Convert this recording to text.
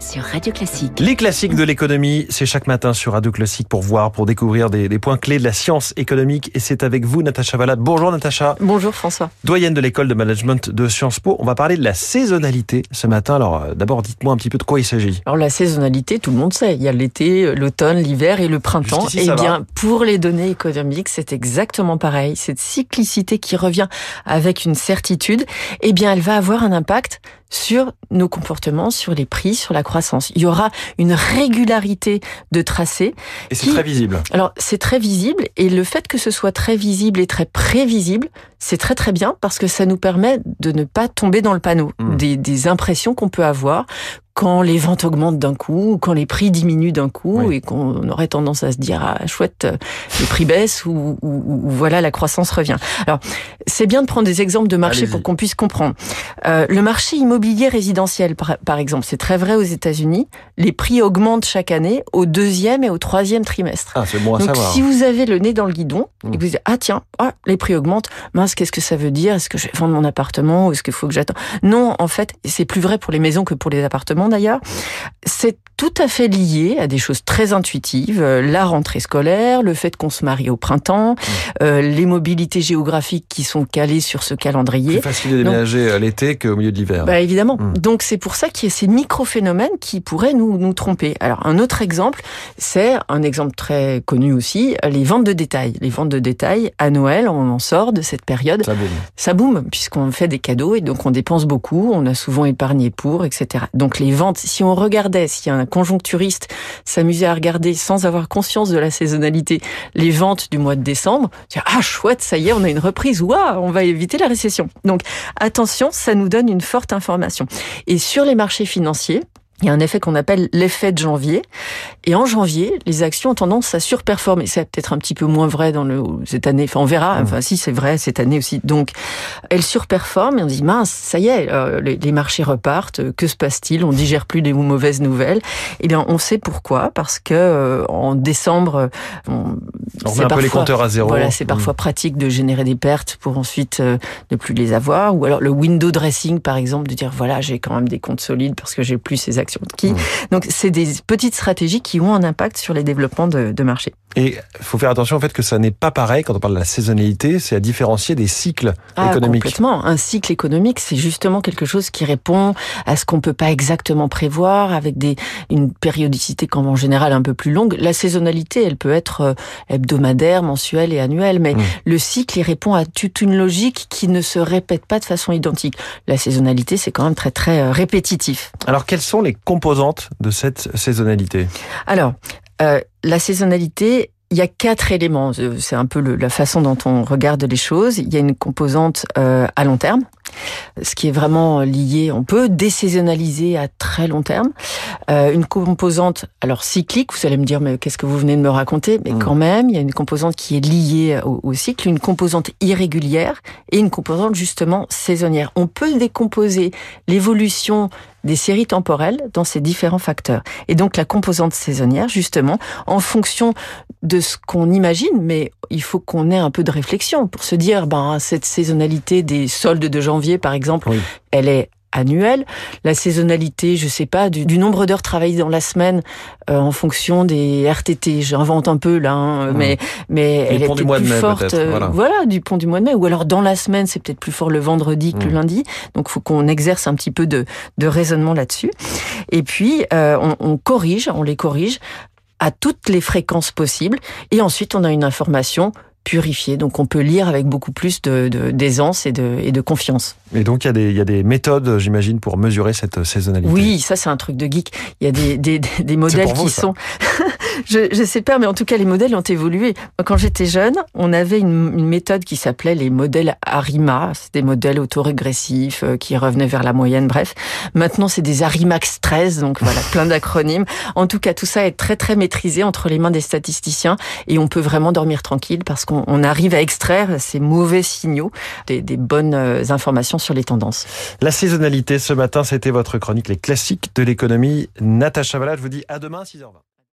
sur Radio Classique. Les classiques de l'économie, c'est chaque matin sur Radio Classique pour voir, pour découvrir des, des points clés de la science économique. Et c'est avec vous, Natacha Valade. Bonjour, Natacha. Bonjour, François. Doyenne de l'école de management de Sciences Po. On va parler de la saisonnalité ce matin. Alors, euh, d'abord, dites-moi un petit peu de quoi il s'agit. Alors, la saisonnalité, tout le monde sait. Il y a l'été, l'automne, l'hiver et le printemps. Jusqu'ici, Eh bien, va. pour les données économiques, c'est exactement pareil. Cette cyclicité qui revient avec une certitude, eh bien, elle va avoir un impact sur nos comportements, sur les prix, sur la croissance. Il y aura une régularité de tracé. Et c'est Qui- très visible. Alors, c'est très visible et le fait que ce soit très visible et très prévisible, c'est très très bien parce que ça nous permet de ne pas tomber dans le panneau Mm. des, des impressions qu'on peut avoir quand les ventes augmentent d'un coup, ou quand les prix diminuent d'un coup Oui. et qu'on aurait tendance à se dire ah chouette euh, les prix baissent ou, ou- ou- voilà la croissance revient. Alors c'est bien de prendre des exemples de marché pour qu'on puisse comprendre. Euh, le marché immobilier résidentiel par, par exemple, c'est très vrai aux États-Unis. Les prix augmentent chaque année au deuxième et au troisième trimestre. Ah, c'est bon à Donc savoir. si vous avez le nez dans le guidon Mm. et que vous dites ah tiens ah, les prix augmentent mince qu'est-ce que ça veut dire? Est-ce que je vais vendre mon appartement ou est-ce qu'il faut que j'attends non en fait c'est plus vrai pour les maisons que pour les appartements d'ailleurs c'est tout à fait lié à des choses très intuitives euh, la rentrée scolaire le fait qu'on se marie au printemps euh, les mobilités géographiques qui sont calées sur ce calendrier Plus facile de déménager à l'été qu'au milieu de l'hiver. bah évidemment. Mm. Donc c'est pour ça qu'il y a ces micro-phénomènes qui pourraient nous, nous tromper. Alors un autre exemple, c'est un exemple très connu aussi, les ventes de détail. Les ventes de détail, à Noël, on en sort de cette période, Ça boum. ça boum, puisqu'on fait des cadeaux et donc on dépense beaucoup, on a souvent épargné pour, etc. Donc les si on regardait, si un conjoncturiste s'amusait à regarder sans avoir conscience de la saisonnalité, les ventes du mois de décembre, dis, ah chouette, ça y est, on a une reprise, waouh, on va éviter la récession. Donc attention, ça nous donne une forte information. Et sur les marchés financiers, il y a un effet qu'on appelle l'effet de janvier. Et en janvier, les actions ont tendance à surperformer. C'est peut-être un petit peu moins vrai dans le, cette année. Enfin, on verra. Enfin, si, c'est vrai cette année aussi. Donc, elles surperforment et on dit, mince, ça y est, euh, les, les marchés repartent. Que se passe-t-il? On digère plus les mauvaises nouvelles. Eh bien, on sait pourquoi. Parce que, euh, en décembre, on, On c'est remet un peu les compteurs à zéro. voilà, c'est Mm. parfois pratique de générer des pertes pour ensuite euh, ne plus les avoir. Ou alors le window dressing, par exemple, de dire voilà, j'ai quand même des comptes solides parce que j'ai plus ces actions qui. Donc c'est des petites stratégies qui ont un impact sur les développements de, de marché. Et il faut faire attention au fait que ça n'est pas pareil quand on parle de la saisonnalité, c'est à différencier des cycles Ah, économiques. complètement. Un cycle économique, c'est justement quelque chose qui répond à ce qu'on peut pas exactement prévoir, avec des une périodicité quand en général un peu plus longue. La saisonnalité, elle peut être euh, hebdomadaire, mensuelle et annuelle, mais Mm. le cycle, il répond à toute une logique qui ne se répète pas de façon identique. La saisonnalité, c'est quand même très très euh, répétitif. Alors, quelles sont les composantes de cette saisonnalité Alors, euh, la saisonnalité, il y a quatre éléments. Euh, C'est un peu le- la façon dont on regarde les choses. Il y a une composante euh, à long terme, ce qui est vraiment lié. On peut désaisonnaliser à très long terme. Euh, une composante, alors cyclique. Vous allez me dire, mais qu'est-ce que vous venez de me raconter? Mais Mm. quand même, il y a une composante qui est liée au, au cycle, une composante irrégulière et une composante justement saisonnière. On peut décomposer l'évolution des séries temporelles dans ces différents facteurs. Et donc la composante saisonnière, justement, en fonction de ce qu'on imagine, mais il faut qu'on ait un peu de réflexion pour se dire, ben cette saisonnalité des soldes de janvier, par exemple, Oui. elle est annuelle. La saisonnalité, je sais pas, du, du nombre d'heures travaillées dans la semaine euh, en fonction des RTT. J'invente un peu là, hein, Mmh. mais mais elle est plus mai, forte. peut-être, euh, voilà. du pont du mois de mai. Ou alors dans la semaine, c'est peut-être plus fort le vendredi que le Mmh. lundi. Donc, faut qu'on exerce un petit peu de, de raisonnement là-dessus. Et puis, euh, on, on corrige, on les corrige à toutes les fréquences possibles. Et ensuite, on a une information purifiée. Donc, on peut lire avec beaucoup plus de de- d'aisance et, de, et de confiance. Et donc, il y, a des, il y a des méthodes, j'imagine, pour mesurer cette saisonnalité. Oui, ça, c'est un truc de geek. Il y a des, des, des- modèles vous, qui ça. sont... je, je sais pas, mais en tout cas, les modèles ont évolué. Quand j'étais jeune, on avait une, une méthode qui s'appelait les modèles ARIMA. C'est des modèles autorégressifs euh, qui revenaient vers la moyenne, bref. Maintenant, c'est des ARIMAX 13, donc voilà, plein d'acronymes. En tout cas, tout ça est très, très maîtrisé entre les mains des statisticiens et on peut vraiment dormir tranquille parce qu'on on arrive à extraire ces mauvais signaux des, des bonnes euh, informations sur les tendances. La saisonnalité, ce matin, c'était votre chronique Les classiques de l'économie. Natacha Valla, je vous dis à demain, 6h20.